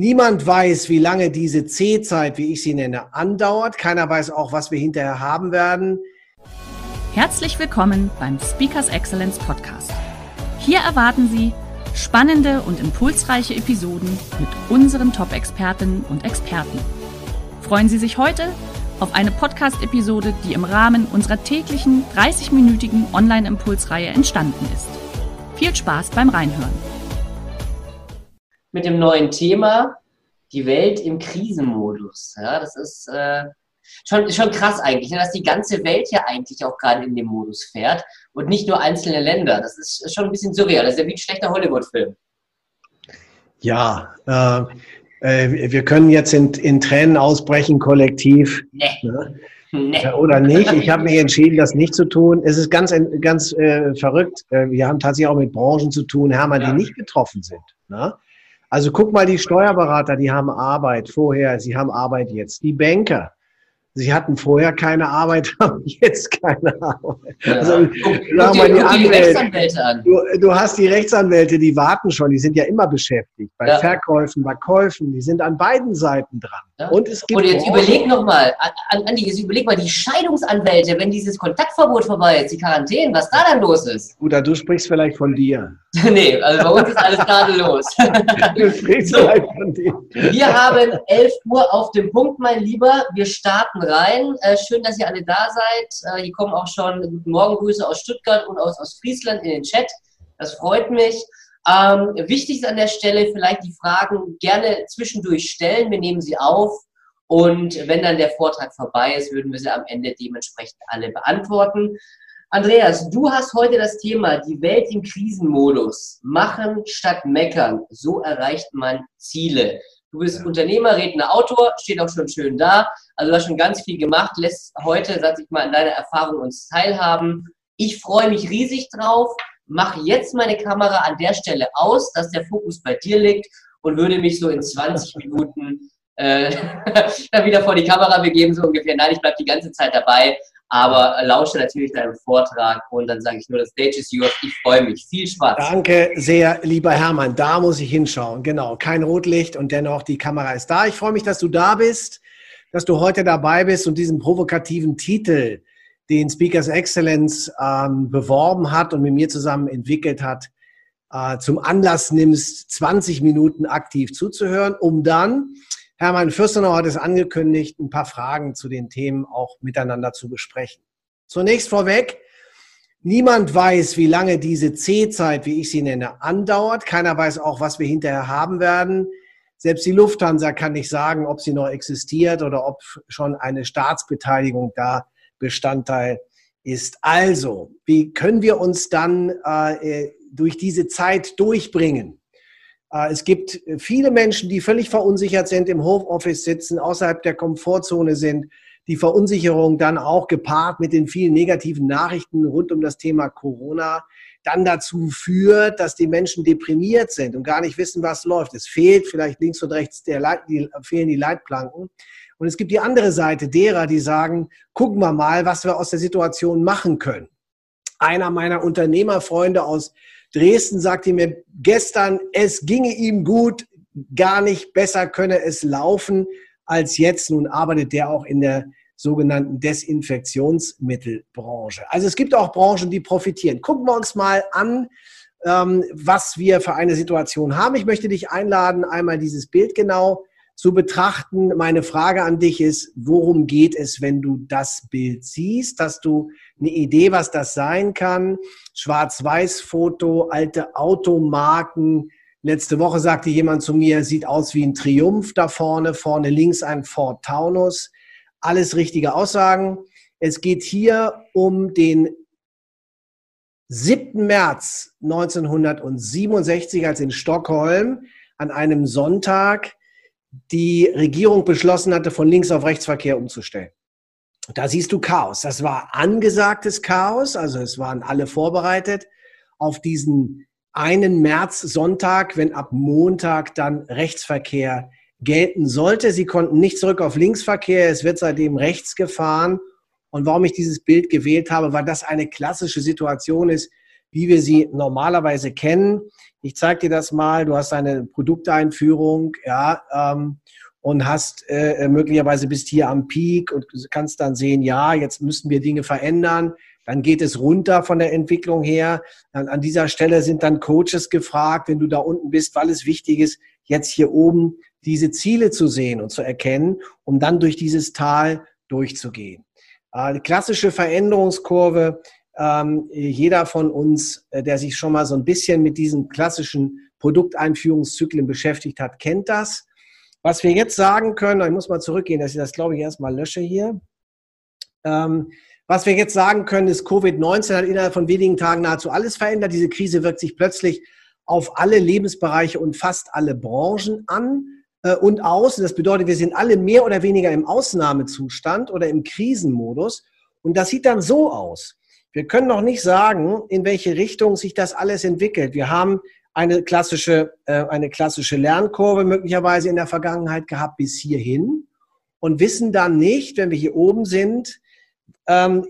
Niemand weiß, wie lange diese C-Zeit, wie ich sie nenne, andauert. Keiner weiß auch, was wir hinterher haben werden. Herzlich willkommen beim Speakers Excellence Podcast. Hier erwarten Sie spannende und impulsreiche Episoden mit unseren Top-Expertinnen und Experten. Freuen Sie sich heute auf eine Podcast-Episode, die im Rahmen unserer täglichen 30-minütigen Online-Impulsreihe entstanden ist. Viel Spaß beim Reinhören mit dem neuen Thema die Welt im Krisenmodus. Ja, das ist äh, schon, schon krass eigentlich, ne, dass die ganze Welt ja eigentlich auch gerade in dem Modus fährt und nicht nur einzelne Länder. Das ist schon ein bisschen surreal. Das ist ja wie ein schlechter Hollywood-Film. Ja, äh, äh, wir können jetzt in, in Tränen ausbrechen, kollektiv. Nee. Ne? Nee. Äh, oder nicht. Ich habe mich entschieden, das nicht zu tun. Es ist ganz, ganz äh, verrückt. Äh, wir haben tatsächlich auch mit Branchen zu tun, Hermann, ja. die nicht betroffen sind. Ne? Also guck mal, die Steuerberater, die haben Arbeit vorher, sie haben Arbeit jetzt. Die Banker, Sie hatten vorher keine Arbeit, haben jetzt keine Arbeit. Ja. Also, guck, sag mal, die, Anwälte, die Rechtsanwälte an. Du, du, hast die Rechtsanwälte, die warten schon, die sind ja immer beschäftigt. Bei ja. Verkäufen, bei Käufen, die sind an beiden Seiten dran. Ja. Und es gibt. Und jetzt überleg nochmal, Andi, jetzt überleg mal, die Scheidungsanwälte, wenn dieses Kontaktverbot vorbei ist, die Quarantäne, was da dann los ist. Oder du sprichst vielleicht von dir. nee, also bei uns ist alles gerade los. du sprichst so, vielleicht von dir. Wir haben 11 Uhr auf dem Punkt, mein Lieber. Wir starten rein. Äh, schön, dass ihr alle da seid. Äh, hier kommen auch schon Guten Morgengrüße aus Stuttgart und aus, aus Friesland in den Chat. Das freut mich. Ähm, wichtig ist an der Stelle vielleicht die Fragen gerne zwischendurch stellen. Wir nehmen sie auf. Und wenn dann der Vortrag vorbei ist, würden wir sie am Ende dementsprechend alle beantworten. Andreas, du hast heute das Thema die Welt im Krisenmodus. Machen statt meckern. So erreicht man Ziele. Du bist ja. Unternehmer, Redner, Autor, steht auch schon schön da. Also du hast schon ganz viel gemacht, lässt heute, sag ich mal, in deiner Erfahrung uns teilhaben. Ich freue mich riesig drauf, mache jetzt meine Kamera an der Stelle aus, dass der Fokus bei dir liegt und würde mich so in 20 Minuten äh, wieder vor die Kamera begeben, so ungefähr. Nein, ich bleibe die ganze Zeit dabei, aber lausche natürlich deinem Vortrag und dann sage ich nur, das Stage is yours. Ich freue mich. Viel Spaß. Danke sehr, lieber Hermann. Da muss ich hinschauen. Genau, kein Rotlicht und dennoch die Kamera ist da. Ich freue mich, dass du da bist, dass du heute dabei bist und diesen provokativen Titel, den Speakers Excellence ähm, beworben hat und mit mir zusammen entwickelt hat, äh, zum Anlass nimmst, 20 Minuten aktiv zuzuhören, um dann Hermann Fürstenau hat es angekündigt, ein paar Fragen zu den Themen auch miteinander zu besprechen. Zunächst vorweg, niemand weiß, wie lange diese C-Zeit, wie ich sie nenne, andauert. Keiner weiß auch, was wir hinterher haben werden. Selbst die Lufthansa kann nicht sagen, ob sie noch existiert oder ob schon eine Staatsbeteiligung da Bestandteil ist. Also, wie können wir uns dann äh, durch diese Zeit durchbringen? Äh, es gibt viele Menschen, die völlig verunsichert sind, im Homeoffice sitzen, außerhalb der Komfortzone sind. Die Verunsicherung dann auch gepaart mit den vielen negativen Nachrichten rund um das Thema Corona dann dazu führt, dass die Menschen deprimiert sind und gar nicht wissen, was läuft. Es fehlt vielleicht links und rechts der Leit, die, fehlen die Leitplanken. Und es gibt die andere Seite derer, die sagen, gucken wir mal, was wir aus der Situation machen können. Einer meiner Unternehmerfreunde aus Dresden sagte mir gestern, es ginge ihm gut, gar nicht besser könne es laufen als jetzt. Nun arbeitet der auch in der sogenannten Desinfektionsmittelbranche. Also es gibt auch Branchen, die profitieren. Gucken wir uns mal an, ähm, was wir für eine Situation haben. Ich möchte dich einladen, einmal dieses Bild genau zu betrachten. Meine Frage an dich ist, worum geht es, wenn du das Bild siehst? Hast du eine Idee, was das sein kann? Schwarz-Weiß-Foto, alte Automarken. Letzte Woche sagte jemand zu mir, sieht aus wie ein Triumph da vorne, vorne links ein Ford Taunus. Alles richtige Aussagen. Es geht hier um den 7. März 1967, als in Stockholm an einem Sonntag die Regierung beschlossen hatte, von links auf Rechtsverkehr umzustellen. Da siehst du Chaos. Das war angesagtes Chaos, also es waren alle vorbereitet auf diesen einen März Sonntag, wenn ab Montag dann Rechtsverkehr gelten sollte. Sie konnten nicht zurück auf Linksverkehr, es wird seitdem rechts gefahren. Und warum ich dieses Bild gewählt habe, weil das eine klassische Situation ist, wie wir sie normalerweise kennen. Ich zeige dir das mal. Du hast eine Produkteinführung, ja, ähm, und hast äh, möglicherweise bist hier am Peak und kannst dann sehen, ja, jetzt müssen wir Dinge verändern. Dann geht es runter von der Entwicklung her. Dann an dieser Stelle sind dann Coaches gefragt, wenn du da unten bist, weil es wichtig ist, jetzt hier oben diese Ziele zu sehen und zu erkennen, um dann durch dieses Tal durchzugehen. Äh, klassische Veränderungskurve, ähm, jeder von uns, äh, der sich schon mal so ein bisschen mit diesen klassischen Produkteinführungszyklen beschäftigt hat, kennt das. Was wir jetzt sagen können, ich muss mal zurückgehen, dass ich das, glaube ich, erstmal lösche hier. Ähm, was wir jetzt sagen können, ist, Covid-19 hat innerhalb von wenigen Tagen nahezu alles verändert. Diese Krise wirkt sich plötzlich auf alle Lebensbereiche und fast alle Branchen an äh, und aus. Das bedeutet, wir sind alle mehr oder weniger im Ausnahmezustand oder im Krisenmodus. Und das sieht dann so aus. Wir können noch nicht sagen, in welche Richtung sich das alles entwickelt. Wir haben eine klassische, äh, eine klassische Lernkurve möglicherweise in der Vergangenheit gehabt bis hierhin und wissen dann nicht, wenn wir hier oben sind, ähm,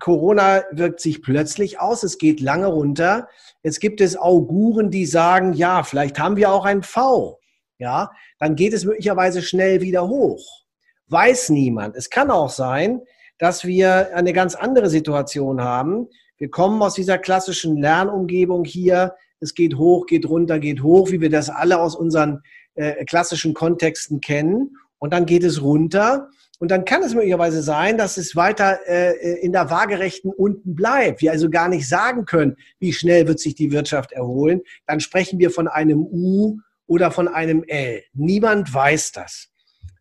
Corona wirkt sich plötzlich aus, es geht lange runter. Jetzt gibt es Auguren, die sagen, ja, vielleicht haben wir auch ein V ja, dann geht es möglicherweise schnell wieder hoch. Weiß niemand. Es kann auch sein, dass wir eine ganz andere Situation haben. Wir kommen aus dieser klassischen Lernumgebung hier. Es geht hoch, geht runter, geht hoch, wie wir das alle aus unseren äh, klassischen Kontexten kennen. Und dann geht es runter. Und dann kann es möglicherweise sein, dass es weiter äh, in der waagerechten unten bleibt. Wir also gar nicht sagen können, wie schnell wird sich die Wirtschaft erholen. Dann sprechen wir von einem U oder von einem L. Niemand weiß das.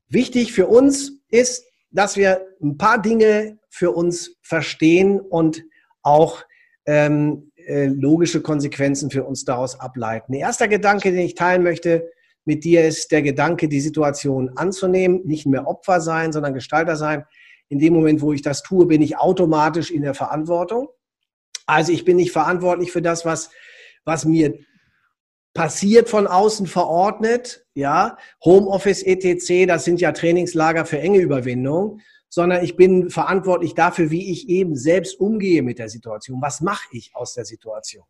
Wichtig für uns ist, dass wir ein paar Dinge für uns verstehen und auch ähm, äh, logische Konsequenzen für uns daraus ableiten. Der erste Gedanke, den ich teilen möchte mit dir, ist der Gedanke, die Situation anzunehmen, nicht mehr Opfer sein, sondern Gestalter sein. In dem Moment, wo ich das tue, bin ich automatisch in der Verantwortung. Also ich bin nicht verantwortlich für das, was, was mir passiert von außen verordnet, ja, Homeoffice etc., das sind ja Trainingslager für enge Überwindung, sondern ich bin verantwortlich dafür, wie ich eben selbst umgehe mit der Situation. Was mache ich aus der Situation?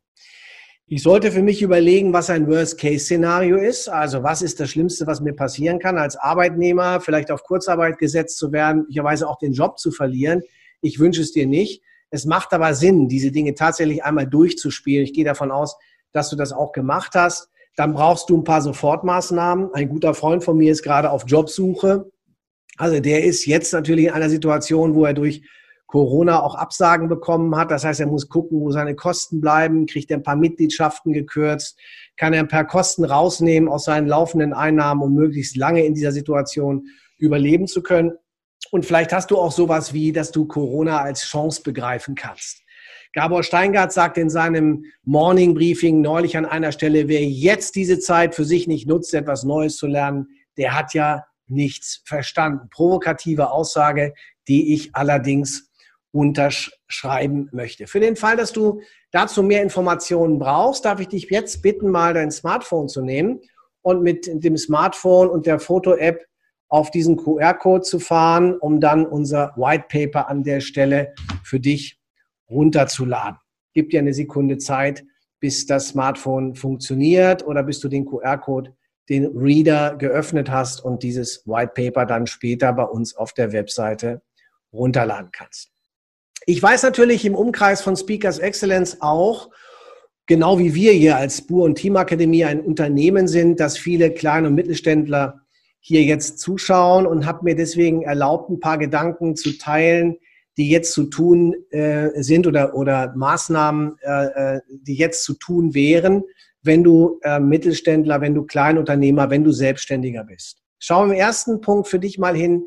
Ich sollte für mich überlegen, was ein Worst-Case-Szenario ist. Also was ist das Schlimmste, was mir passieren kann, als Arbeitnehmer vielleicht auf Kurzarbeit gesetzt zu werden, möglicherweise auch den Job zu verlieren. Ich wünsche es dir nicht. Es macht aber Sinn, diese Dinge tatsächlich einmal durchzuspielen. Ich gehe davon aus, dass du das auch gemacht hast. Dann brauchst du ein paar Sofortmaßnahmen. Ein guter Freund von mir ist gerade auf Jobsuche. Also der ist jetzt natürlich in einer Situation, wo er durch Corona auch Absagen bekommen hat. Das heißt, er muss gucken, wo seine Kosten bleiben, kriegt er ein paar Mitgliedschaften gekürzt, kann er ein paar Kosten rausnehmen aus seinen laufenden Einnahmen, um möglichst lange in dieser Situation überleben zu können. Und vielleicht hast du auch sowas wie, dass du Corona als Chance begreifen kannst. Gabor Steingart sagt in seinem Morning Briefing neulich an einer Stelle, wer jetzt diese Zeit für sich nicht nutzt, etwas Neues zu lernen, der hat ja nichts verstanden. Provokative Aussage, die ich allerdings unterschreiben möchte. Für den Fall, dass du dazu mehr Informationen brauchst, darf ich dich jetzt bitten, mal dein Smartphone zu nehmen und mit dem Smartphone und der Foto-App auf diesen QR-Code zu fahren, um dann unser White Paper an der Stelle für dich runterzuladen. Gib dir eine Sekunde Zeit, bis das Smartphone funktioniert oder bis du den QR-Code, den Reader geöffnet hast und dieses White Paper dann später bei uns auf der Webseite runterladen kannst. Ich weiß natürlich im Umkreis von Speakers Excellence auch, genau wie wir hier als Spur- und Teamakademie ein Unternehmen sind, dass viele kleine und Mittelständler hier jetzt zuschauen und habe mir deswegen erlaubt, ein paar Gedanken zu teilen, die jetzt zu tun äh, sind oder, oder Maßnahmen, äh, äh, die jetzt zu tun wären, wenn du äh, Mittelständler, wenn du Kleinunternehmer, wenn du Selbstständiger bist. Schau im ersten Punkt für dich mal hin,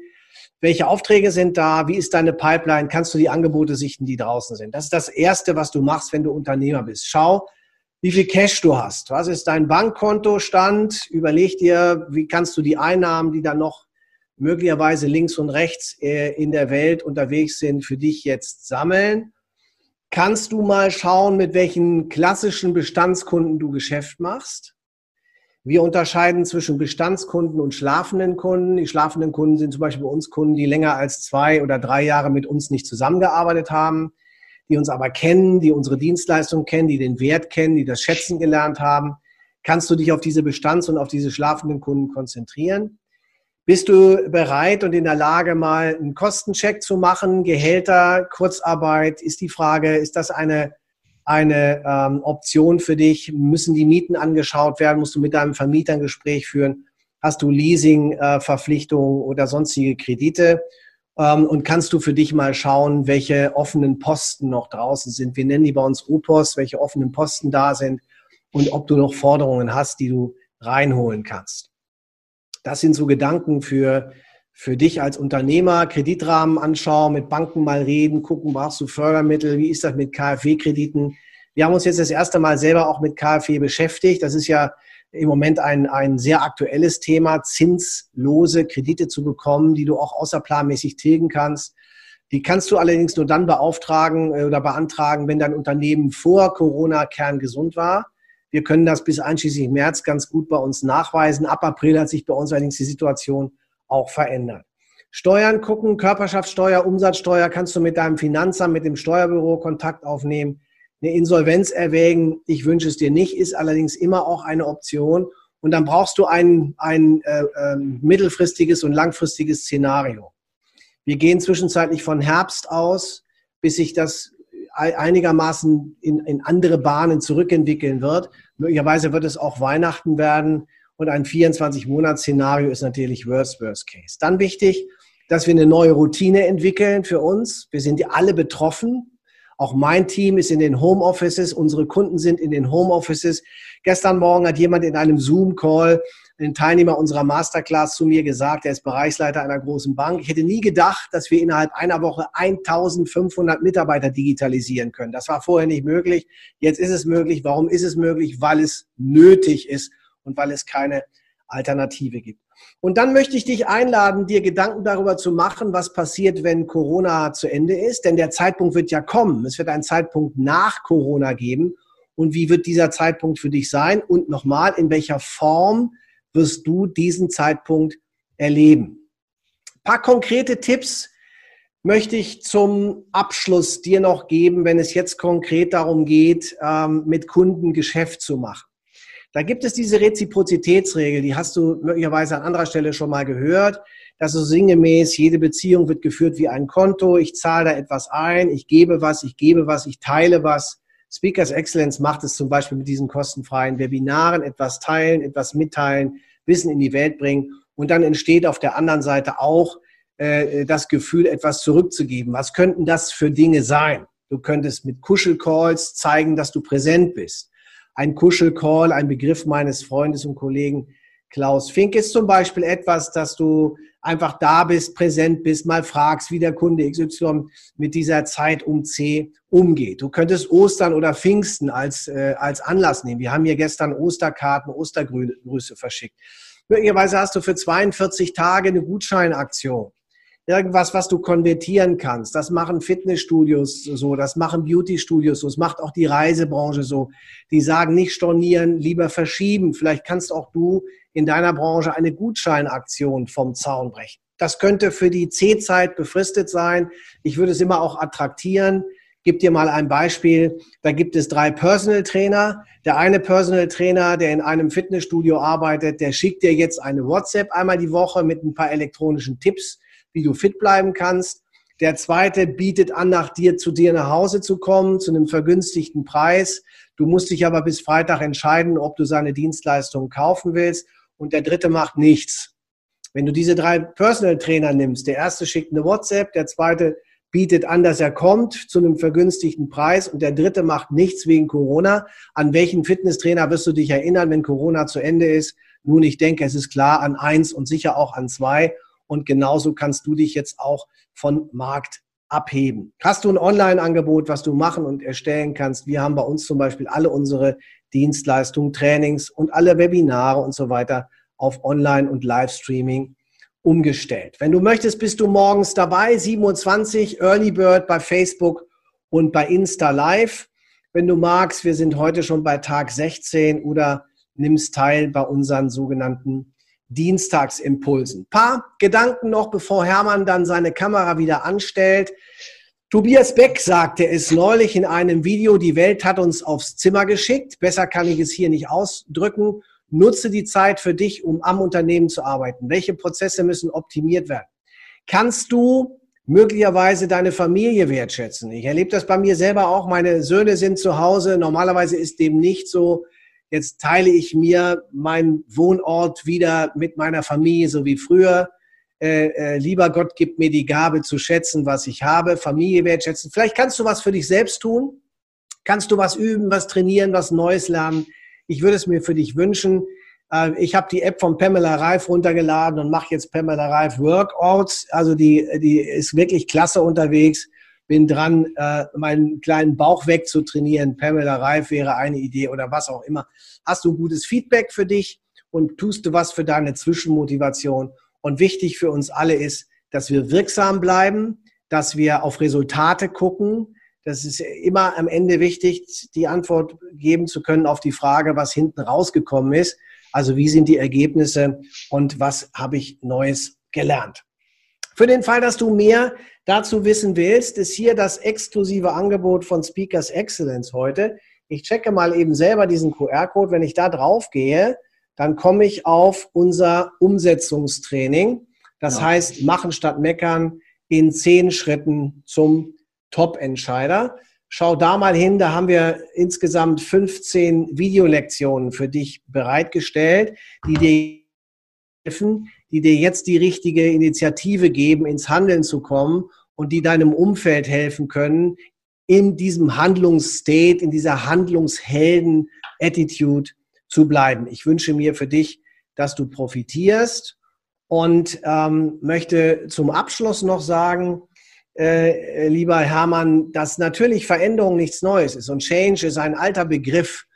welche Aufträge sind da, wie ist deine Pipeline, kannst du die Angebote sichten, die draußen sind. Das ist das Erste, was du machst, wenn du Unternehmer bist. Schau, wie viel Cash du hast. Was ist dein Bankkontostand? Überleg dir, wie kannst du die Einnahmen, die dann noch möglicherweise links und rechts äh, in der Welt unterwegs sind, für dich jetzt sammeln. Kannst du mal schauen, mit welchen klassischen Bestandskunden du Geschäft machst? Wir unterscheiden zwischen Bestandskunden und schlafenden Kunden. Die schlafenden Kunden sind zum Beispiel bei uns Kunden, die länger als zwei oder drei Jahre mit uns nicht zusammengearbeitet haben, die uns aber kennen, die unsere Dienstleistung kennen, die den Wert kennen, die das Schätzen gelernt haben. Kannst du dich auf diese Bestands- und auf diese schlafenden Kunden konzentrieren? Bist du bereit und in der Lage, mal einen Kostencheck zu machen? Gehälter, Kurzarbeit, ist die Frage, ist das eine, eine ähm, Option für dich? Müssen die Mieten angeschaut werden? Musst du mit deinem Vermieter ein Gespräch führen? Hast du Leasing-Verpflichtungen äh, oder sonstige Kredite? Ähm, und kannst du für dich mal schauen, welche offenen Posten noch draußen sind? Wir nennen die bei uns OPOS, welche offenen Posten da sind und ob du noch Forderungen hast, die du reinholen kannst. Das sind so Gedanken für, für dich als Unternehmer. Kreditrahmen anschauen, mit Banken mal reden, gucken, brauchst du Fördermittel, wie ist das mit KfW-Krediten? Wir haben uns jetzt das erste Mal selber auch mit KfW beschäftigt. Das ist ja im Moment ein, ein sehr aktuelles Thema, zinslose Kredite zu bekommen, die du auch außerplanmäßig tilgen kannst. Die kannst du allerdings nur dann beauftragen äh, oder beantragen, wenn dein Unternehmen vor Corona kerngesund war. Wir können das bis einschließlich März ganz gut bei uns nachweisen. Ab April hat sich bei uns allerdings die Situation auch verändert. Steuern gucken, Körperschaftssteuer, Umsatzsteuer kannst du mit deinem Finanzamt, mit dem Steuerbüro Kontakt aufnehmen. Eine Insolvenz erwägen, ich wünsche es dir nicht, ist allerdings immer auch eine Option. Und dann brauchst du ein, ein äh, äh, mittelfristiges und langfristiges Szenario. Wir gehen zwischenzeitlich von Herbst aus, bis sich das einigermaßen in, in andere Bahnen zurückentwickeln wird. Möglicherweise wird es auch Weihnachten werden und ein 24-Monats-Szenario ist natürlich Worst, Worst Case. Dann wichtig, dass wir eine neue Routine entwickeln für uns. Wir sind alle betroffen. Auch mein Team ist in den Homeoffices, unsere Kunden sind in den Homeoffices. Gestern Morgen hat jemand in einem Zoom-Call ein Teilnehmer unserer Masterclass zu mir gesagt, er ist Bereichsleiter einer großen Bank. Ich hätte nie gedacht, dass wir innerhalb einer Woche 1500 Mitarbeiter digitalisieren können. Das war vorher nicht möglich. Jetzt ist es möglich. Warum ist es möglich? Weil es nötig ist und weil es keine Alternative gibt. Und dann möchte ich dich einladen, dir Gedanken darüber zu machen, was passiert, wenn Corona zu Ende ist. Denn der Zeitpunkt wird ja kommen. Es wird einen Zeitpunkt nach Corona geben. Und wie wird dieser Zeitpunkt für dich sein? Und nochmal, in welcher Form wirst du diesen Zeitpunkt erleben. Ein paar konkrete Tipps möchte ich zum Abschluss dir noch geben, wenn es jetzt konkret darum geht, ähm, mit Kunden Geschäft zu machen. Da gibt es diese Reziprozitätsregel, die hast du möglicherweise an anderer Stelle schon mal gehört. Das ist sinngemäß, jede Beziehung wird geführt wie ein Konto. Ich zahle da etwas ein, ich gebe was, ich gebe was, ich teile was. Speakers Excellence macht es zum Beispiel mit diesen kostenfreien Webinaren, etwas teilen, etwas mitteilen, Wissen in die Welt bringen. Und dann entsteht auf der anderen Seite auch äh, das Gefühl, etwas zurückzugeben. Was könnten das für Dinge sein? Du könntest mit Kuschelcalls zeigen, dass du präsent bist. Ein Kuschelcall, ein Begriff meines Freundes und Kollegen Klaus Fink ist zum Beispiel etwas, dass du einfach da bist, präsent bist, mal fragst, wie der Kunde XY mit dieser Zeit um C umgeht. Du könntest Ostern oder Pfingsten als, äh, als Anlass nehmen. Wir haben hier gestern Osterkarten, Ostergrüße verschickt. Möglicherweise hast du für 42 Tage eine Gutscheinaktion. Irgendwas, was du konvertieren kannst. Das machen Fitnessstudios so, das machen Beautystudios so, das macht auch die Reisebranche so. Die sagen nicht stornieren, lieber verschieben. Vielleicht kannst auch du in deiner Branche eine Gutscheinaktion vom Zaun brechen. Das könnte für die C-Zeit befristet sein. Ich würde es immer auch attraktieren. Gib dir mal ein Beispiel. Da gibt es drei Personal Trainer. Der eine Personal Trainer, der in einem Fitnessstudio arbeitet, der schickt dir jetzt eine WhatsApp einmal die Woche mit ein paar elektronischen Tipps, wie du fit bleiben kannst. Der zweite bietet an, nach dir zu dir nach Hause zu kommen, zu einem vergünstigten Preis. Du musst dich aber bis Freitag entscheiden, ob du seine Dienstleistungen kaufen willst und der dritte macht nichts. Wenn du diese drei Personal Trainer nimmst, der erste schickt eine WhatsApp, der zweite bietet an, dass er kommt zu einem vergünstigten Preis und der dritte macht nichts wegen Corona. An welchen Fitnesstrainer wirst du dich erinnern, wenn Corona zu Ende ist? Nun, ich denke, es ist klar an eins und sicher auch an zwei. Und genauso kannst du dich jetzt auch von Markt abheben. Hast du ein Online-Angebot, was du machen und erstellen kannst? Wir haben bei uns zum Beispiel alle unsere Dienstleistungen, Trainings und alle Webinare und so weiter auf Online- und Livestreaming umgestellt. Wenn du möchtest, bist du morgens dabei, 27 Early Bird bei Facebook und bei Insta Live. Wenn du magst, wir sind heute schon bei Tag 16 oder nimmst teil bei unseren sogenannten Dienstagsimpulsen. Paar Gedanken noch, bevor Hermann dann seine Kamera wieder anstellt. Tobias Beck sagte es neulich in einem Video, die Welt hat uns aufs Zimmer geschickt. Besser kann ich es hier nicht ausdrücken. Nutze die Zeit für dich, um am Unternehmen zu arbeiten. Welche Prozesse müssen optimiert werden? Kannst du möglicherweise deine Familie wertschätzen? Ich erlebe das bei mir selber auch. Meine Söhne sind zu Hause. Normalerweise ist dem nicht so. Jetzt teile ich mir meinen Wohnort wieder mit meiner Familie, so wie früher. Äh, äh, lieber Gott, gib mir die Gabe zu schätzen, was ich habe, Familie wertschätzen. Vielleicht kannst du was für dich selbst tun. Kannst du was üben, was trainieren, was Neues lernen. Ich würde es mir für dich wünschen. Äh, ich habe die App von Pamela Reif runtergeladen und mache jetzt Pamela Reif Workouts. Also die, die ist wirklich klasse unterwegs bin dran, äh, meinen kleinen Bauch wegzutrainieren. Pamela Reif wäre eine Idee oder was auch immer. Hast du gutes Feedback für dich und tust du was für deine Zwischenmotivation? Und wichtig für uns alle ist, dass wir wirksam bleiben, dass wir auf Resultate gucken. Das ist immer am Ende wichtig, die Antwort geben zu können auf die Frage, was hinten rausgekommen ist. Also wie sind die Ergebnisse und was habe ich Neues gelernt? Für den Fall, dass du mehr dazu wissen willst, ist hier das exklusive Angebot von Speakers Excellence heute. Ich checke mal eben selber diesen QR-Code. Wenn ich da drauf gehe, dann komme ich auf unser Umsetzungstraining. Das ja. heißt, machen statt meckern in zehn Schritten zum Top-Entscheider. Schau da mal hin, da haben wir insgesamt 15 Videolektionen für dich bereitgestellt, die dir helfen, die dir jetzt die richtige Initiative geben, ins Handeln zu kommen und die deinem Umfeld helfen können, in diesem Handlungsstate, in dieser Handlungshelden-Attitude zu bleiben. Ich wünsche mir für dich, dass du profitierst und ähm, möchte zum Abschluss noch sagen, äh, lieber Hermann, dass natürlich Veränderung nichts Neues ist und Change ist ein alter Begriff.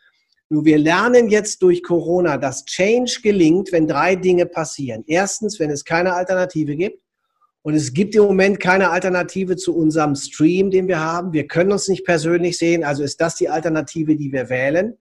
Nur wir lernen jetzt durch Corona, dass Change gelingt, wenn drei Dinge passieren. Erstens, wenn es keine Alternative gibt. Und es gibt im Moment keine Alternative zu unserem Stream, den wir haben. Wir können uns nicht persönlich sehen. Also ist das die Alternative, die wir wählen.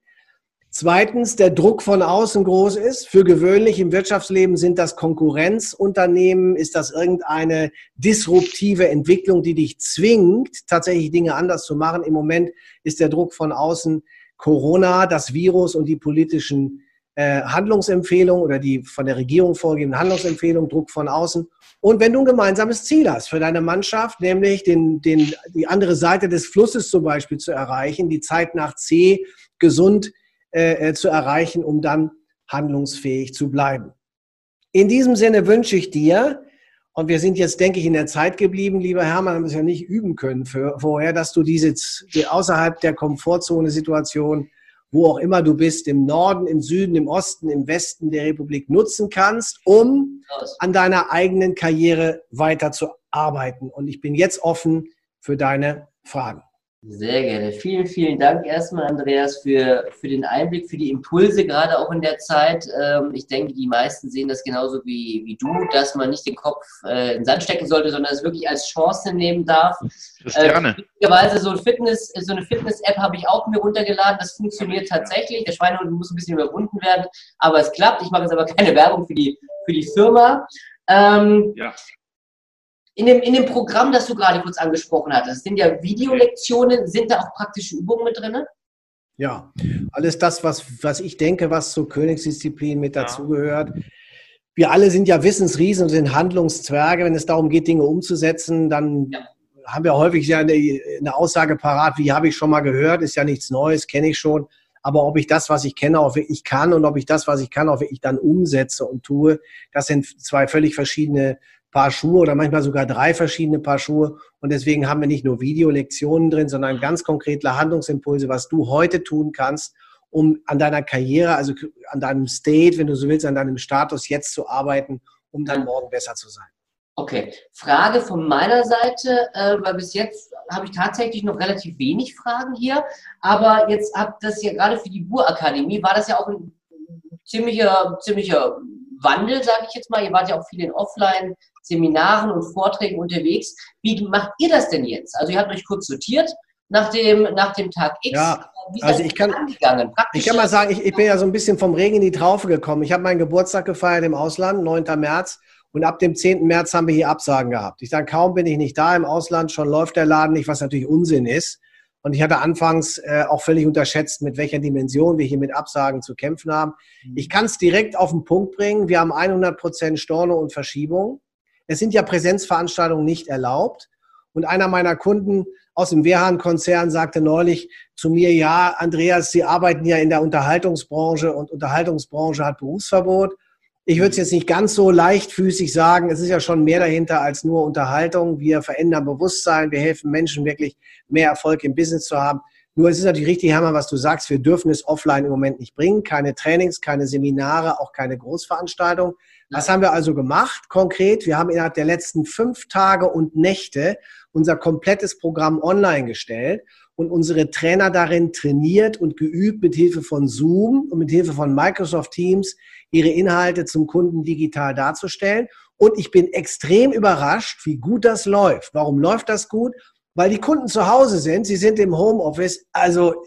Zweitens, der Druck von außen groß ist. Für gewöhnlich im Wirtschaftsleben sind das Konkurrenzunternehmen, ist das irgendeine disruptive Entwicklung, die dich zwingt, tatsächlich Dinge anders zu machen. Im Moment ist der Druck von außen Corona, das Virus und die politischen äh, Handlungsempfehlungen oder die von der Regierung vorgegebenen Handlungsempfehlungen, Druck von außen. Und wenn du ein gemeinsames Ziel hast für deine Mannschaft, nämlich den, den, die andere Seite des Flusses zum Beispiel zu erreichen, die Zeit nach C gesund äh, äh zu erreichen, um dann handlungsfähig zu bleiben. In diesem Sinne wünsche ich dir, und wir sind jetzt, denke ich, in der Zeit geblieben, lieber Hermann, haben wir es ja nicht üben können für, vorher, dass du diese die außerhalb der Komfortzone-Situation, wo auch immer du bist, im Norden, im Süden, im Osten, im Westen der Republik nutzen kannst, um an deiner eigenen Karriere weiterzuarbeiten. Und ich bin jetzt offen für deine Fragen. Sehr gerne. Vielen, vielen Dank erstmal, Andreas, für, für den Einblick, für die Impulse, gerade auch in der Zeit. Ähm, ich denke, die meisten sehen das genauso wie, wie du, dass man nicht den Kopf äh, in den Sand stecken sollte, sondern es wirklich als Chance nehmen darf. Gerne. Äh, so, ein Fitness, so eine Fitness-App habe ich auch mir runtergeladen. Das funktioniert tatsächlich. Der Schweinehund muss ein bisschen überwunden werden, aber es klappt. Ich mache jetzt aber keine Werbung für die, für die Firma. Ähm, ja. In dem, in dem Programm, das du gerade kurz angesprochen hattest, sind ja Videolektionen, sind da auch praktische Übungen mit drin? Ja, alles das, was, was ich denke, was zur Königsdisziplin mit dazugehört. Wir alle sind ja Wissensriesen und sind Handlungszwerge. Wenn es darum geht, Dinge umzusetzen, dann ja. haben wir häufig ja eine, eine Aussage parat, wie habe ich schon mal gehört, ist ja nichts Neues, kenne ich schon. Aber ob ich das, was ich kenne, auch wirklich kann und ob ich das, was ich kann, auch wirklich dann umsetze und tue, das sind zwei völlig verschiedene Paar Schuhe oder manchmal sogar drei verschiedene Paar Schuhe. Und deswegen haben wir nicht nur Videolektionen drin, sondern ganz konkrete Handlungsimpulse, was du heute tun kannst, um an deiner Karriere, also an deinem State, wenn du so willst, an deinem Status jetzt zu arbeiten, um dann morgen besser zu sein. Okay, Frage von meiner Seite, äh, weil bis jetzt habe ich tatsächlich noch relativ wenig Fragen hier, aber jetzt habt das ja gerade für die Burakademie, war das ja auch ein ziemlicher, ziemlicher Wandel, sage ich jetzt mal. Ihr wart ja auch viel in Offline-Seminaren und Vorträgen unterwegs. Wie macht ihr das denn jetzt? Also ihr habt euch kurz sortiert nach dem, nach dem Tag X. Ja, also ich kann, ich kann mal sagen, ich, ich bin ja so ein bisschen vom Regen in die Traufe gekommen. Ich habe meinen Geburtstag gefeiert im Ausland, 9. März. Und ab dem 10. März haben wir hier Absagen gehabt. Ich sage, kaum bin ich nicht da im Ausland, schon läuft der Laden nicht, was natürlich Unsinn ist. Und ich hatte anfangs äh, auch völlig unterschätzt, mit welcher Dimension wir hier mit Absagen zu kämpfen haben. Mhm. Ich kann es direkt auf den Punkt bringen. Wir haben 100 Prozent Storno und Verschiebung. Es sind ja Präsenzveranstaltungen nicht erlaubt. Und einer meiner Kunden aus dem Wehrhahn-Konzern sagte neulich zu mir, ja, Andreas, Sie arbeiten ja in der Unterhaltungsbranche und Unterhaltungsbranche hat Berufsverbot. Ich würde es jetzt nicht ganz so leichtfüßig sagen. Es ist ja schon mehr dahinter als nur Unterhaltung. Wir verändern Bewusstsein. Wir helfen Menschen wirklich mehr Erfolg im Business zu haben. Nur es ist natürlich richtig, Hermann, was du sagst. Wir dürfen es offline im Moment nicht bringen. Keine Trainings, keine Seminare, auch keine Großveranstaltung. Was haben wir also gemacht konkret? Wir haben innerhalb der letzten fünf Tage und Nächte unser komplettes Programm online gestellt und unsere Trainer darin trainiert und geübt, mit Hilfe von Zoom und mit Hilfe von Microsoft Teams ihre Inhalte zum Kunden digital darzustellen. Und ich bin extrem überrascht, wie gut das läuft. Warum läuft das gut? Weil die Kunden zu Hause sind, sie sind im Homeoffice, also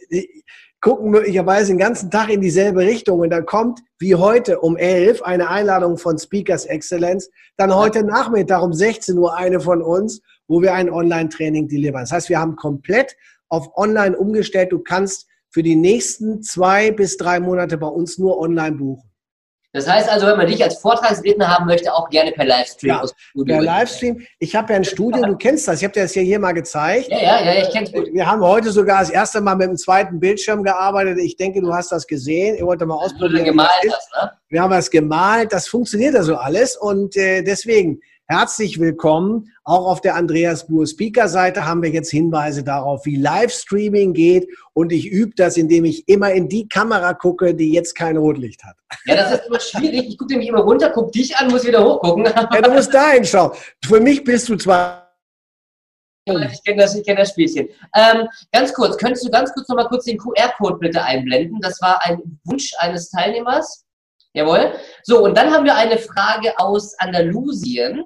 gucken möglicherweise den ganzen Tag in dieselbe Richtung und dann kommt wie heute um 11 eine Einladung von Speakers Excellence, dann heute Nachmittag um 16 Uhr eine von uns, wo wir ein Online-Training delivern. Das heißt, wir haben komplett auf Online umgestellt. Du kannst für die nächsten zwei bis drei Monate bei uns nur online buchen. Das heißt also, wenn man dich als Vortragsredner haben möchte, auch gerne per Livestream. Ja, per Livestream. Ich habe ja ein Studio, du kennst das, ich habe dir das ja hier mal gezeigt. Ja, ja, ja, ich kenne es gut. Wir haben heute sogar das erste Mal mit dem zweiten Bildschirm gearbeitet. Ich denke, du hast das gesehen. Ihr wollt mal ausprobieren. Gemalt hast, ne? Wir haben das gemalt, das funktioniert also alles und äh, deswegen Herzlich willkommen. Auch auf der Andreas Buhr Speaker Seite haben wir jetzt Hinweise darauf, wie Livestreaming geht. Und ich übe das, indem ich immer in die Kamera gucke, die jetzt kein Rotlicht hat. Ja, das ist immer schwierig. Ich gucke nämlich immer runter, gucke dich an, muss wieder hochgucken. Ja, du musst da hinschauen. Für mich bist du zwar ich kenne das, kenn das Spielchen. Ähm, ganz kurz, könntest du ganz kurz noch mal kurz den QR-Code bitte einblenden? Das war ein Wunsch eines Teilnehmers. Jawohl. So, und dann haben wir eine Frage aus Andalusien.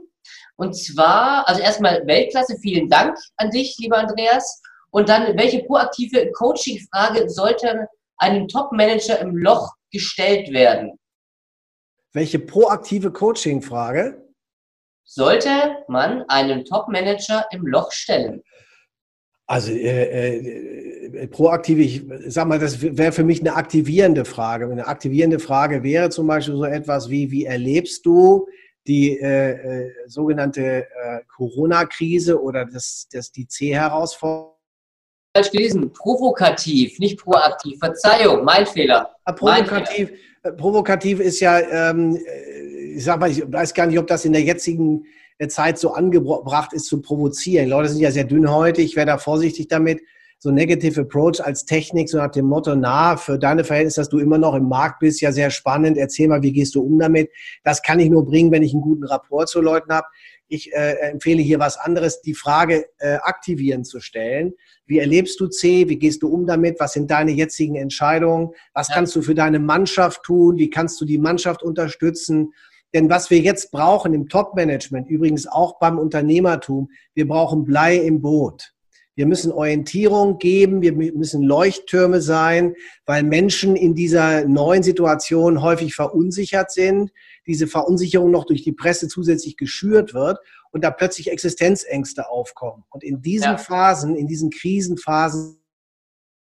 Und zwar, also erstmal Weltklasse, vielen Dank an dich, lieber Andreas. Und dann, welche proaktive Coaching-Frage sollte einem Top-Manager im Loch gestellt werden? Welche proaktive Coaching-Frage? Sollte man einen Top-Manager im Loch stellen? Also äh, äh, proaktive, ich sag mal, das wäre für mich eine aktivierende Frage. Eine aktivierende Frage wäre zum Beispiel so etwas wie, wie erlebst du die äh, äh, sogenannte äh, Corona-Krise oder das, das, die C-Herausforderung. Falsch gelesen, provokativ, nicht proaktiv. Verzeihung, mein Fehler. Ah, provokativ, mein Fehler. Äh, provokativ ist ja, ähm, ich sag mal, ich weiß gar nicht, ob das in der jetzigen äh, Zeit so angebracht ist zu provozieren. Die Leute sind ja sehr dünnhäutig, ich wäre da vorsichtig damit so Negative Approach als Technik, so nach dem Motto, na, für deine Verhältnisse, dass du immer noch im Markt bist, ja sehr spannend, erzähl mal, wie gehst du um damit? Das kann ich nur bringen, wenn ich einen guten Rapport zu Leuten habe. Ich äh, empfehle hier was anderes, die Frage äh, aktivieren zu stellen. Wie erlebst du C? Wie gehst du um damit? Was sind deine jetzigen Entscheidungen? Was ja. kannst du für deine Mannschaft tun? Wie kannst du die Mannschaft unterstützen? Denn was wir jetzt brauchen im Top-Management, übrigens auch beim Unternehmertum, wir brauchen Blei im Boot. Wir müssen Orientierung geben, wir müssen Leuchttürme sein, weil Menschen in dieser neuen Situation häufig verunsichert sind, diese Verunsicherung noch durch die Presse zusätzlich geschürt wird und da plötzlich Existenzängste aufkommen. Und in diesen ja. Phasen, in diesen Krisenphasen,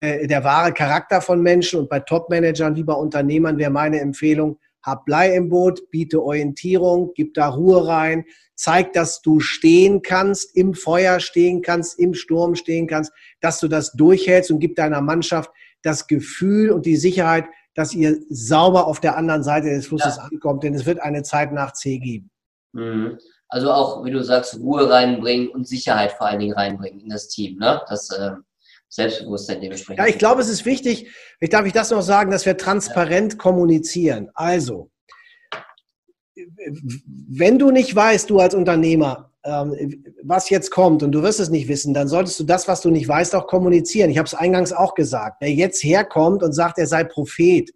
äh, der wahre Charakter von Menschen und bei Top-Managern wie bei Unternehmern wäre meine Empfehlung, hab Blei im Boot, biete Orientierung, gib da Ruhe rein, zeig, dass du stehen kannst, im Feuer stehen kannst, im Sturm stehen kannst, dass du das durchhältst und gib deiner Mannschaft das Gefühl und die Sicherheit, dass ihr sauber auf der anderen Seite des Flusses ja. ankommt, denn es wird eine Zeit nach C geben. Mhm. Also auch, wie du sagst, Ruhe reinbringen und Sicherheit vor allen Dingen reinbringen in das Team, ne? Das äh, Selbstbewusstsein dementsprechend. Ja, ich glaube, es ist wichtig, ich darf ich das noch sagen, dass wir transparent ja. kommunizieren. Also, wenn du nicht weißt, du als Unternehmer, ähm, was jetzt kommt und du wirst es nicht wissen, dann solltest du das, was du nicht weißt, auch kommunizieren. Ich habe es eingangs auch gesagt. Wer jetzt herkommt und sagt, er sei Prophet,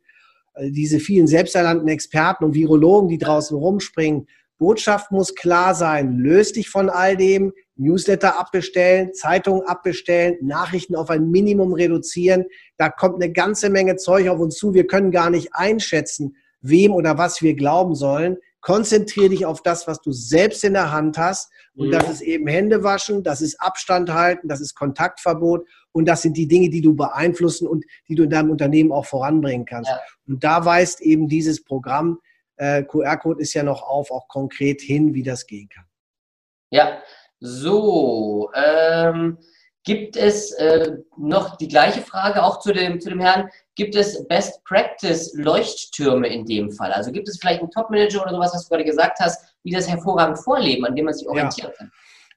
äh, diese vielen selbsternannten Experten und Virologen, die draußen rumspringen, Botschaft muss klar sein. Löst dich von all dem, Newsletter abbestellen, Zeitungen abbestellen, Nachrichten auf ein Minimum reduzieren. Da kommt eine ganze Menge Zeug auf uns zu. Wir können gar nicht einschätzen, wem oder was wir glauben sollen. Konzentriere dich auf das, was du selbst in der Hand hast. Und mhm. das ist eben Hände waschen, das ist Abstand halten, das ist Kontaktverbot. Und das sind die Dinge, die du beeinflussen und die du in deinem Unternehmen auch voranbringen kannst. Ja. Und da weist eben dieses Programm, äh, QR-Code ist ja noch auf, auch konkret hin, wie das gehen kann. Ja, so. Ähm, gibt es äh, noch die gleiche Frage auch zu dem, zu dem Herrn? Gibt es Best Practice Leuchttürme in dem Fall? Also gibt es vielleicht einen Top-Manager oder sowas, was du gerade gesagt hast, die das hervorragend vorleben, an dem man sich orientieren ja. kann?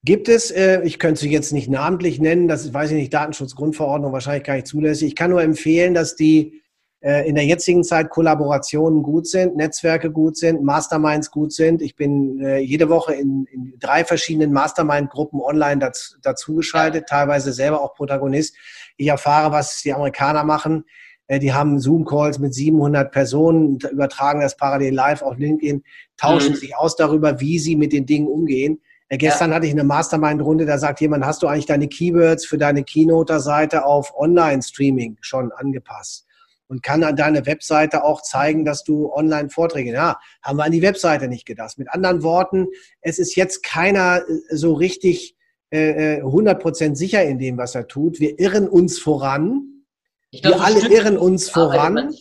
Gibt es, äh, ich könnte sie jetzt nicht namentlich nennen, das ist, weiß ich nicht, Datenschutzgrundverordnung wahrscheinlich gar nicht zulässig. Ich kann nur empfehlen, dass die in der jetzigen Zeit Kollaborationen gut sind, Netzwerke gut sind, Masterminds gut sind. Ich bin äh, jede Woche in, in drei verschiedenen Mastermind-Gruppen online dazu, dazugeschaltet, teilweise selber auch Protagonist. Ich erfahre, was die Amerikaner machen. Äh, die haben Zoom-Calls mit 700 Personen, übertragen das parallel live auf LinkedIn, tauschen mhm. sich aus darüber, wie sie mit den Dingen umgehen. Äh, gestern ja. hatte ich eine Mastermind-Runde, da sagt jemand, hast du eigentlich deine Keywords für deine Keynote-Seite auf Online-Streaming schon angepasst? Und kann an deine Webseite auch zeigen, dass du Online-Vorträge, ja, haben wir an die Webseite nicht gedacht. Mit anderen Worten, es ist jetzt keiner äh, so richtig äh, 100% äh, sicher in dem, was er tut. Wir irren uns voran. Glaub, wir alle irren uns voran.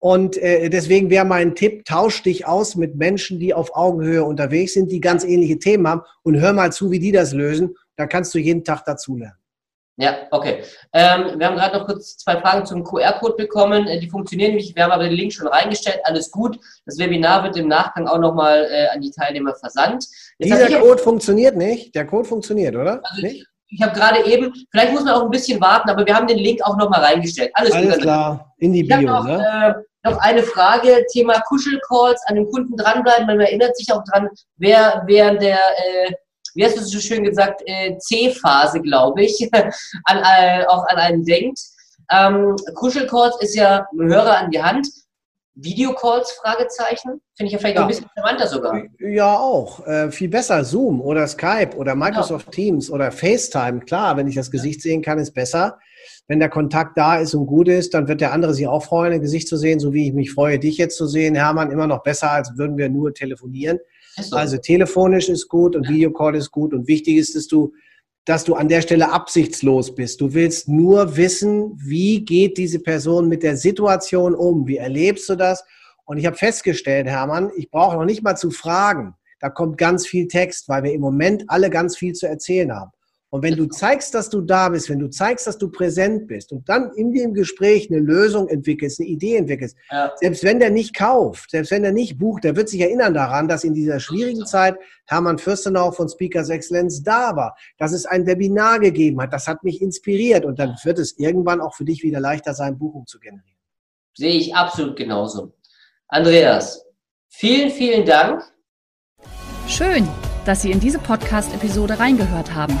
Und äh, deswegen wäre mein Tipp, tausch dich aus mit Menschen, die auf Augenhöhe unterwegs sind, die ganz ähnliche Themen haben und hör mal zu, wie die das lösen. Da kannst du jeden Tag dazulernen. Ja, okay. Ähm, wir haben gerade noch kurz zwei Fragen zum QR-Code bekommen. Äh, die funktionieren nicht. Wir haben aber den Link schon reingestellt. Alles gut. Das Webinar wird im Nachgang auch nochmal äh, an die Teilnehmer versandt. Jetzt Dieser Code funktioniert nicht. Der Code funktioniert, oder? Also nicht? Ich, ich habe gerade eben, vielleicht muss man auch ein bisschen warten, aber wir haben den Link auch nochmal reingestellt. Alles, Alles gut. klar. In die Bio, noch, ne? Äh, noch eine Frage, Thema Kuschelcalls, an den Kunden dranbleiben. Man erinnert sich auch dran, wer während der äh, wie hast du so schön gesagt, äh, C-Phase, glaube ich, an, äh, auch an einen denkt. Ähm, Kuschelcalls ist ja Hörer an die Hand. Videocalls, Fragezeichen? Finde ich ja vielleicht ja. ein bisschen charmanter sogar. Ja, auch. Äh, viel besser. Zoom oder Skype oder Microsoft ja. Teams oder FaceTime. Klar, wenn ich das Gesicht sehen kann, ist besser. Wenn der Kontakt da ist und gut ist, dann wird der andere sich auch freuen, ein Gesicht zu sehen, so wie ich mich freue, dich jetzt zu sehen, Hermann. Immer noch besser, als würden wir nur telefonieren. Also telefonisch ist gut und Videocall ist gut und wichtig ist, dass du, dass du an der Stelle absichtslos bist. Du willst nur wissen, wie geht diese Person mit der Situation um? Wie erlebst du das? Und ich habe festgestellt, Hermann, ich brauche noch nicht mal zu fragen. Da kommt ganz viel Text, weil wir im Moment alle ganz viel zu erzählen haben. Und wenn du zeigst, dass du da bist, wenn du zeigst, dass du präsent bist und dann in dem Gespräch eine Lösung entwickelst, eine Idee entwickelst, ja. selbst wenn der nicht kauft, selbst wenn der nicht bucht, der wird sich erinnern daran, dass in dieser schwierigen Zeit Hermann Fürstenau von Speakers Excellence da war, dass es ein Webinar gegeben hat, das hat mich inspiriert und dann wird es irgendwann auch für dich wieder leichter sein, Buchung zu generieren. Sehe ich absolut genauso. Andreas, vielen, vielen Dank. Schön, dass Sie in diese Podcast-Episode reingehört haben.